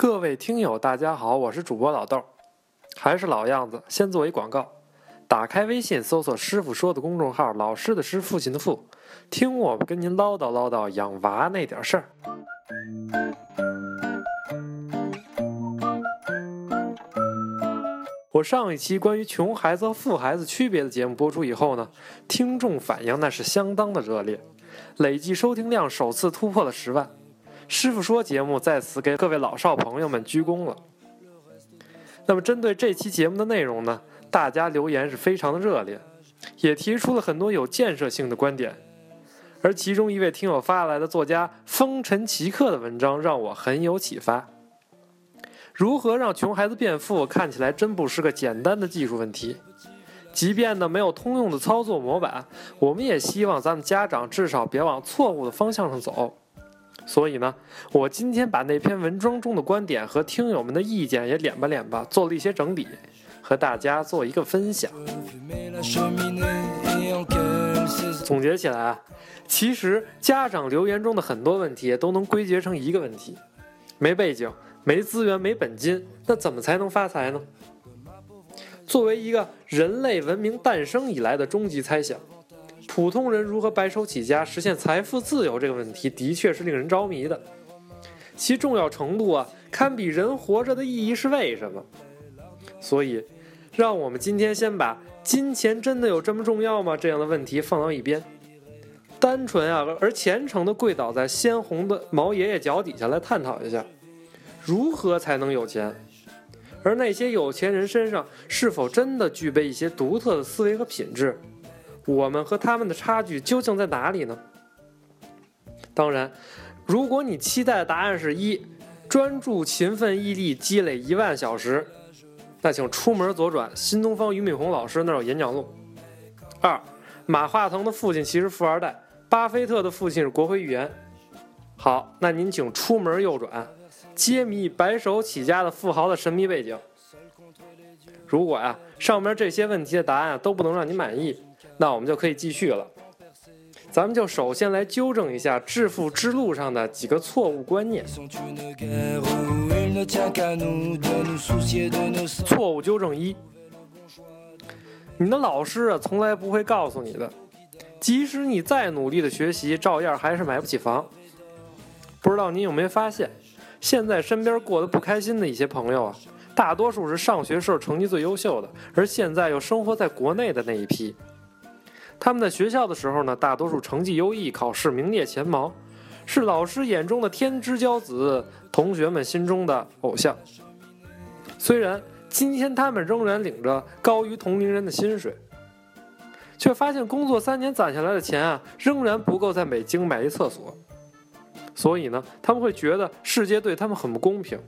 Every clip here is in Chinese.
各位听友，大家好，我是主播老豆，还是老样子，先做一广告。打开微信，搜索“师傅说”的公众号，老师的师，父亲的父，听我跟您唠叨唠叨养娃那点事儿。我上一期关于穷孩子和富孩子区别的节目播出以后呢，听众反应那是相当的热烈，累计收听量首次突破了十万。师傅说节目在此给各位老少朋友们鞠躬了。那么针对这期节目的内容呢，大家留言是非常的热烈，也提出了很多有建设性的观点。而其中一位听友发来的作家风尘奇客的文章让我很有启发。如何让穷孩子变富，看起来真不是个简单的技术问题。即便呢没有通用的操作模板，我们也希望咱们家长至少别往错误的方向上走。所以呢，我今天把那篇文章中的观点和听友们的意见也敛吧敛吧，做了一些整理，和大家做一个分享。总结起来啊，其实家长留言中的很多问题都能归结成一个问题：没背景。没资源、没本金，那怎么才能发财呢？作为一个人类文明诞生以来的终极猜想，普通人如何白手起家实现财富自由这个问题，的确是令人着迷的。其重要程度啊，堪比人活着的意义是为什么？所以，让我们今天先把“金钱真的有这么重要吗”这样的问题放到一边，单纯啊而虔诚的跪倒在鲜红的毛爷爷脚底下来探讨一下。如何才能有钱？而那些有钱人身上是否真的具备一些独特的思维和品质？我们和他们的差距究竟在哪里呢？当然，如果你期待的答案是一专注、勤奋、毅力，积累一万小时，那请出门左转，新东方俞敏洪老师那有演讲录。二马化腾的父亲其实富二代，巴菲特的父亲是国会议员。好，那您请出门右转。揭秘白手起家的富豪的神秘背景。如果呀，上面这些问题的答案都不能让你满意，那我们就可以继续了。咱们就首先来纠正一下致富之路上的几个错误观念。错误纠正一：你的老师啊，从来不会告诉你的，即使你再努力的学习，照样还是买不起房。不知道你有没有发现？现在身边过得不开心的一些朋友啊，大多数是上学时候成绩最优秀的，而现在又生活在国内的那一批。他们在学校的时候呢，大多数成绩优异，考试名列前茅，是老师眼中的天之骄子，同学们心中的偶像。虽然今天他们仍然领着高于同龄人的薪水，却发现工作三年攒下来的钱啊，仍然不够在北京买一厕所。所以呢，他们会觉得世界对他们很不公平。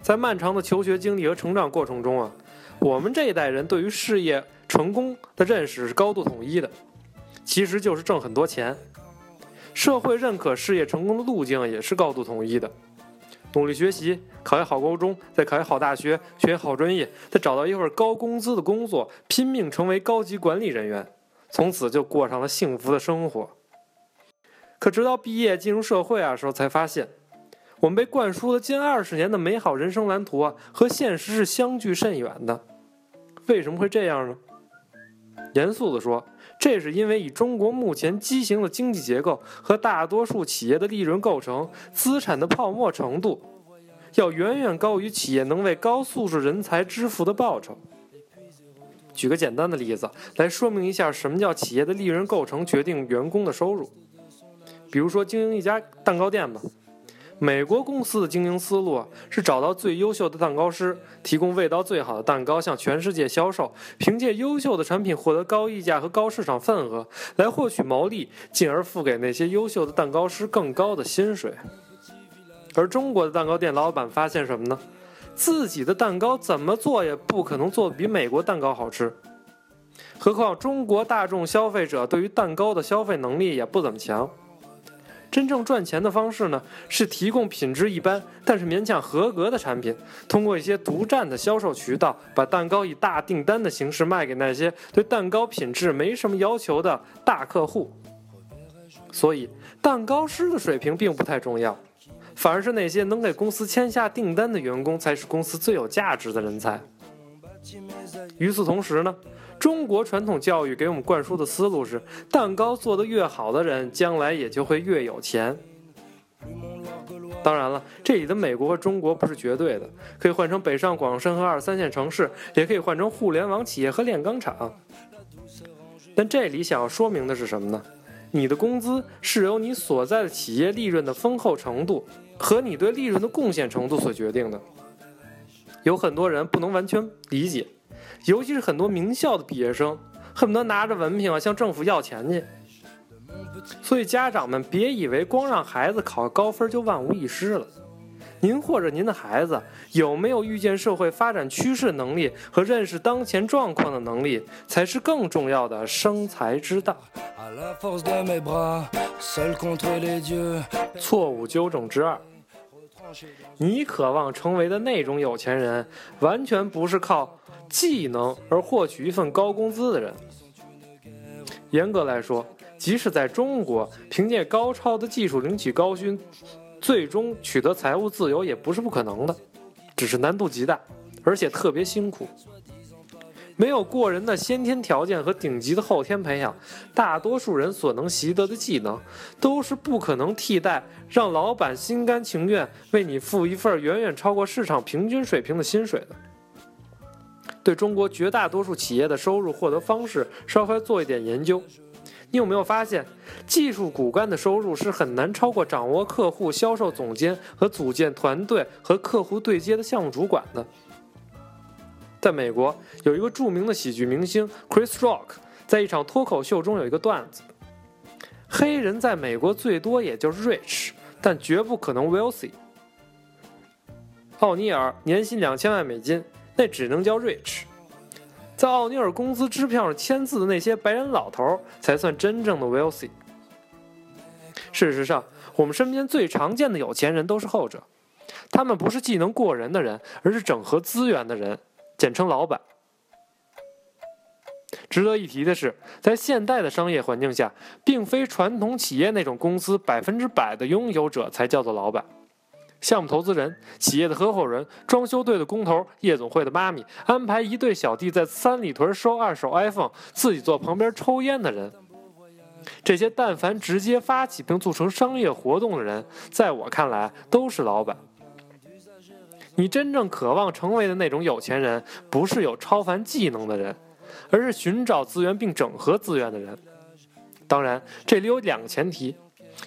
在漫长的求学经历和成长过程中啊，我们这一代人对于事业成功的认识是高度统一的，其实就是挣很多钱。社会认可事业成功的路径也是高度统一的：努力学习，考一好高中，再考一好大学，学好专业，再找到一份高工资的工作，拼命成为高级管理人员，从此就过上了幸福的生活。可直到毕业进入社会啊时候，才发现，我们被灌输了近二十年的美好人生蓝图啊，和现实是相距甚远的。为什么会这样呢？严肃地说，这是因为以中国目前畸形的经济结构和大多数企业的利润构成、资产的泡沫程度，要远远高于企业能为高素质人才支付的报酬。举个简单的例子来说明一下，什么叫企业的利润构成决定员工的收入。比如说经营一家蛋糕店吧，美国公司的经营思路是找到最优秀的蛋糕师，提供味道最好的蛋糕向全世界销售，凭借优秀的产品获得高溢价和高市场份额来获取毛利，进而付给那些优秀的蛋糕师更高的薪水。而中国的蛋糕店老板发现什么呢？自己的蛋糕怎么做也不可能做的比美国蛋糕好吃，何况中国大众消费者对于蛋糕的消费能力也不怎么强。真正赚钱的方式呢，是提供品质一般但是勉强合格的产品，通过一些独占的销售渠道，把蛋糕以大订单的形式卖给那些对蛋糕品质没什么要求的大客户。所以，蛋糕师的水平并不太重要，反而是那些能给公司签下订单的员工才是公司最有价值的人才。与此同时呢，中国传统教育给我们灌输的思路是：蛋糕做得越好的人，将来也就会越有钱。当然了，这里的美国和中国不是绝对的，可以换成北上广深和二三线城市，也可以换成互联网企业和炼钢厂。但这里想要说明的是什么呢？你的工资是由你所在的企业利润的丰厚程度和你对利润的贡献程度所决定的。有很多人不能完全理解，尤其是很多名校的毕业生，恨不得拿着文凭啊向政府要钱去。所以家长们别以为光让孩子考个高分就万无一失了。您或者您的孩子有没有预见社会发展趋势能力和认识当前状况的能力，才是更重要的生财之道。错误纠正之二：你渴望成为的那种有钱人，完全不是靠技能而获取一份高工资的人。严格来说。即使在中国，凭借高超的技术领取高薪，最终取得财务自由也不是不可能的，只是难度极大，而且特别辛苦。没有过人的先天条件和顶级的后天培养，大多数人所能习得的技能，都是不可能替代让老板心甘情愿为你付一份远远超过市场平均水平的薪水的。对中国绝大多数企业的收入获得方式，稍微做一点研究。你有没有发现，技术骨干的收入是很难超过掌握客户、销售总监和组建团队和客户对接的项目主管的？在美国，有一个著名的喜剧明星 Chris Rock，在一场脱口秀中有一个段子：黑人在美国最多也就是 rich，但绝不可能 wealthy。奥尼尔年薪两千万美金，那只能叫 rich。在奥尼尔工资支票上签字的那些白人老头才算真正的 wealthy。事实上，我们身边最常见的有钱人都是后者，他们不是技能过人的人，而是整合资源的人，简称老板。值得一提的是，在现代的商业环境下，并非传统企业那种公司百分之百的拥有者才叫做老板。项目投资人、企业的合伙人、装修队的工头、夜总会的妈咪、安排一对小弟在三里屯收二手 iPhone、自己坐旁边抽烟的人，这些但凡直接发起并促成商业活动的人，在我看来都是老板。你真正渴望成为的那种有钱人，不是有超凡技能的人，而是寻找资源并整合资源的人。当然，这里有两个前提。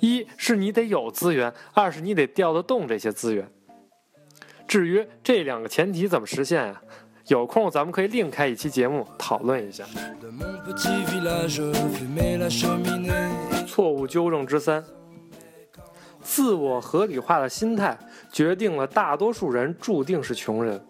一是你得有资源，二是你得调得动这些资源。至于这两个前提怎么实现呀？有空咱们可以另开一期节目讨论一下。错误纠正之三：自我合理化的心态决定了大多数人注定是穷人。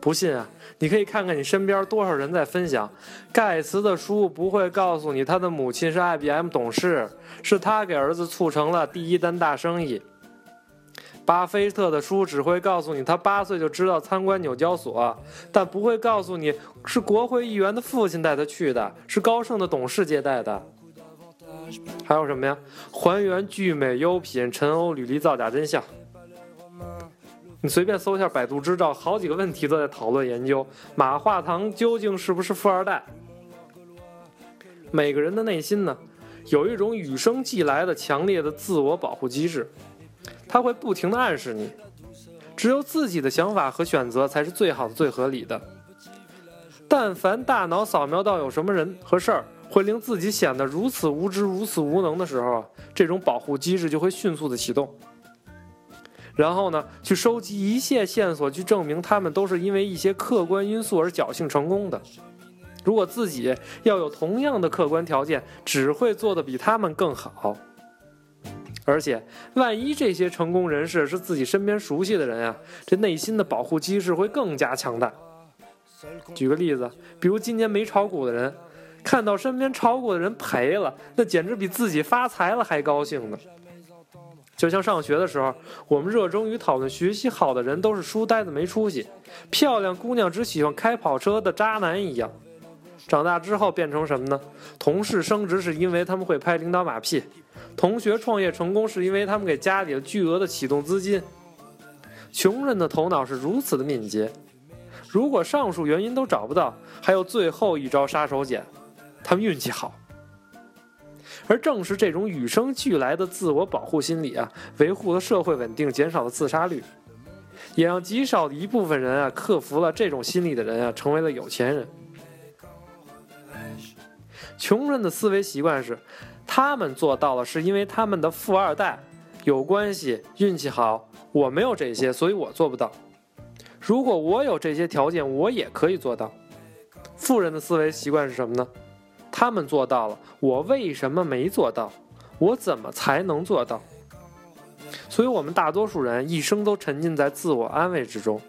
不信啊？你可以看看你身边多少人在分享，盖茨的书不会告诉你他的母亲是 IBM 董事，是他给儿子促成了第一单大生意。巴菲特的书只会告诉你他八岁就知道参观纽交所，但不会告诉你是国会议员的父亲带他去的，是高盛的董事接待的。还有什么呀？还原聚美优品陈欧履历造假真相。你随便搜一下百度知道，好几个问题都在讨论研究马化腾究竟是不是富二代。每个人的内心呢，有一种与生俱来的强烈的自我保护机制，它会不停的暗示你，只有自己的想法和选择才是最好的、最合理的。但凡大脑扫描到有什么人和事儿会令自己显得如此无知、如此无能的时候，这种保护机制就会迅速的启动。然后呢，去收集一切线索，去证明他们都是因为一些客观因素而侥幸成功的。如果自己要有同样的客观条件，只会做得比他们更好。而且，万一这些成功人士是自己身边熟悉的人啊，这内心的保护机制会更加强大。举个例子，比如今年没炒股的人，看到身边炒股的人赔了，那简直比自己发财了还高兴呢。就像上学的时候，我们热衷于讨论学习好的人都是书呆子没出息，漂亮姑娘只喜欢开跑车的渣男一样。长大之后变成什么呢？同事升职是因为他们会拍领导马屁，同学创业成功是因为他们给家里了巨额的启动资金。穷人的头脑是如此的敏捷，如果上述原因都找不到，还有最后一招杀手锏，他们运气好。而正是这种与生俱来的自我保护心理啊，维护了社会稳定，减少了自杀率，也让极少的一部分人啊，克服了这种心理的人啊，成为了有钱人。穷人的思维习惯是，他们做到了，是因为他们的富二代有关系、运气好。我没有这些，所以我做不到。如果我有这些条件，我也可以做到。富人的思维习惯是什么呢？他们做到了，我为什么没做到？我怎么才能做到？所以，我们大多数人一生都沉浸在自我安慰之中，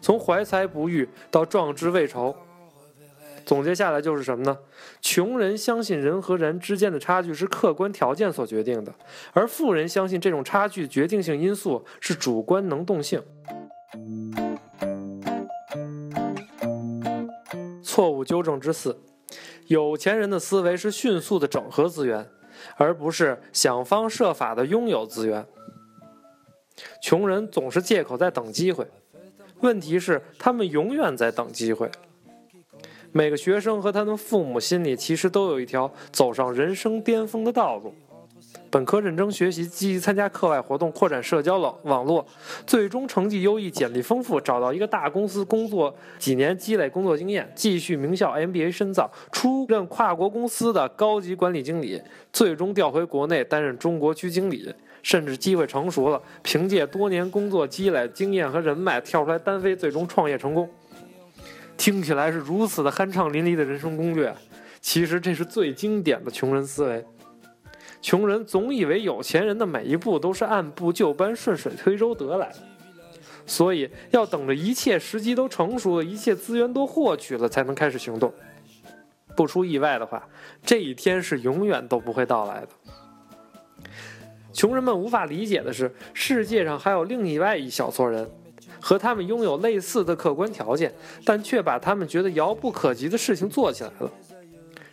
从怀才不遇到壮志未酬。总结下来就是什么呢？穷人相信人和人之间的差距是客观条件所决定的，而富人相信这种差距决定性因素是主观能动性。错误纠正之四：有钱人的思维是迅速的整合资源，而不是想方设法的拥有资源。穷人总是借口在等机会，问题是他们永远在等机会。每个学生和他的父母心里其实都有一条走上人生巅峰的道路。本科认真学习，积极参加课外活动，扩展社交网网络，最终成绩优异，简历丰富，找到一个大公司工作几年，积累工作经验，继续名校 MBA 深造，出任跨国公司的高级管理经理，最终调回国内担任中国区经理，甚至机会成熟了，凭借多年工作积累经验和人脉跳出来单飞，最终创业成功。听起来是如此的酣畅淋漓的人生攻略，其实这是最经典的穷人思维。穷人总以为有钱人的每一步都是按部就班、顺水推舟得来的，所以要等着一切时机都成熟了，一切资源都获取了，才能开始行动。不出意外的话，这一天是永远都不会到来的。穷人们无法理解的是，世界上还有另外一小撮人。和他们拥有类似的客观条件，但却把他们觉得遥不可及的事情做起来了。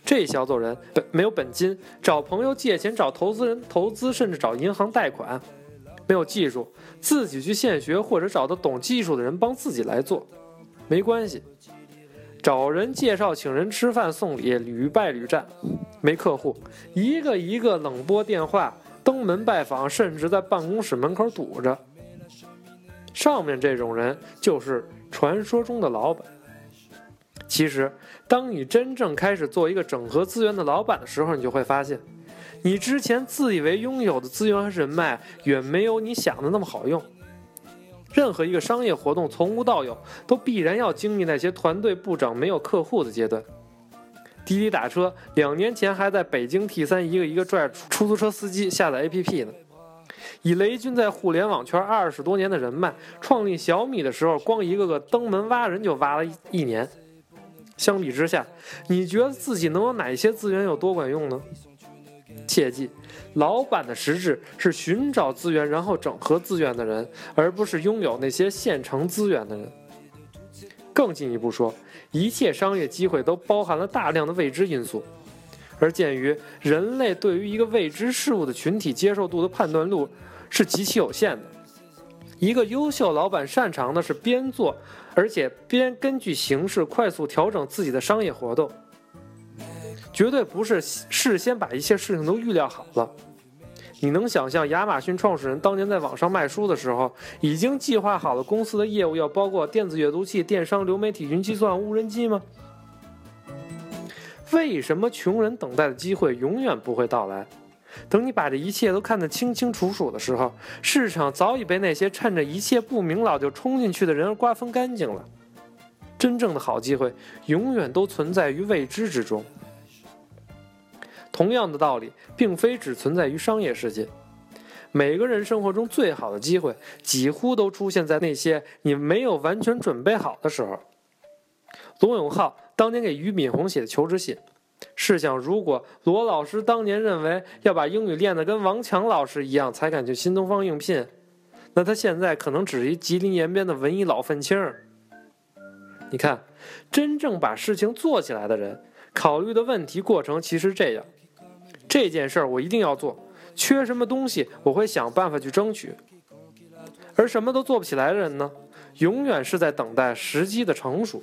这小撮人本没有本金，找朋友借钱，找投资人投资，甚至找银行贷款；没有技术，自己去现学，或者找到懂技术的人帮自己来做。没关系，找人介绍，请人吃饭送礼，屡败屡战。没客户，一个一个冷拨电话，登门拜访，甚至在办公室门口堵着。上面这种人就是传说中的老板。其实，当你真正开始做一个整合资源的老板的时候，你就会发现，你之前自以为拥有的资源和人脉，远没有你想的那么好用。任何一个商业活动从无到有，都必然要经历那些团队部长没有客户的阶段。滴滴打车两年前还在北京 T 三一个一个拽出租车司机下载 APP 呢。以雷军在互联网圈二十多年的人脉，创立小米的时候，光一个个登门挖人就挖了一年。相比之下，你觉得自己能有哪些资源有多管用呢？切记，老板的实质是寻找资源然后整合资源的人，而不是拥有那些现成资源的人。更进一步说，一切商业机会都包含了大量的未知因素。而鉴于人类对于一个未知事物的群体接受度的判断度是极其有限的，一个优秀老板擅长的是边做，而且边根据形势快速调整自己的商业活动，绝对不是事先把一切事情都预料好了。你能想象亚马逊创始人当年在网上卖书的时候，已经计划好了公司的业务要包括电子阅读器、电商、流媒体、云计算、无人机吗？为什么穷人等待的机会永远不会到来？等你把这一切都看得清清楚楚的时候，市场早已被那些趁着一切不明朗就冲进去的人而瓜分干净了。真正的好机会永远都存在于未知之中。同样的道理，并非只存在于商业世界。每个人生活中最好的机会，几乎都出现在那些你没有完全准备好的时候。罗永浩。当年给俞敏洪写的求职信，试想，如果罗老师当年认为要把英语练得跟王强老师一样才敢去新东方应聘，那他现在可能只是一吉林延边的文艺老愤青。你看，真正把事情做起来的人，考虑的问题过程其实这样：这件事儿我一定要做，缺什么东西我会想办法去争取。而什么都做不起来的人呢，永远是在等待时机的成熟。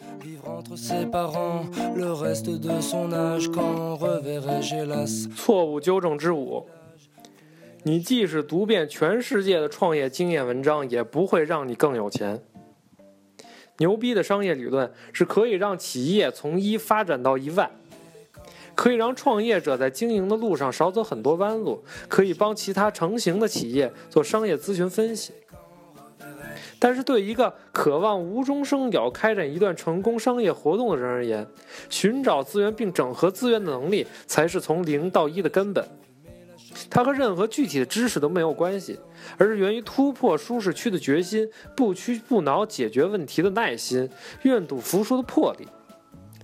错误纠正之五：你即使读遍全世界的创业经验文章，也不会让你更有钱。牛逼的商业理论是可以让企业从一发展到一万，可以让创业者在经营的路上少走很多弯路，可以帮其他成型的企业做商业咨询分析。但是对一个渴望无中生有开展一段成功商业活动的人而言，寻找资源并整合资源的能力才是从零到一的根本。它和任何具体的知识都没有关系，而是源于突破舒适区的决心、不屈不挠解决问题的耐心、愿赌服输的魄力。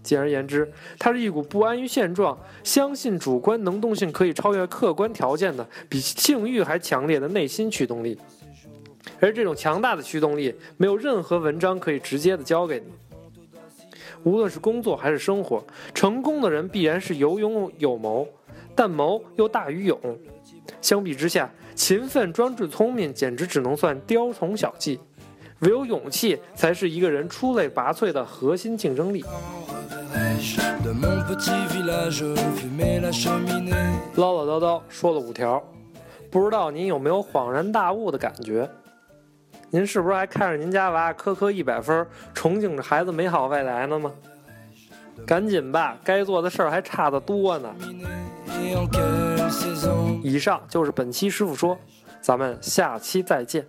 简而言之，它是一股不安于现状、相信主观能动性可以超越客观条件的、比性欲还强烈的内心驱动力。而这种强大的驱动力，没有任何文章可以直接的教给你。无论是工作还是生活，成功的人必然是有勇有谋，但谋又大于勇。相比之下，勤奋、专注、聪明简直只能算雕虫小技，唯有勇气才是一个人出类拔萃的核心竞争力。唠唠叨叨说了五条，不知道您有没有恍然大悟的感觉？您是不是还看着您家娃科科一百分，憧憬着孩子美好未来呢吗？赶紧吧，该做的事儿还差得多呢。以上就是本期师傅说，咱们下期再见。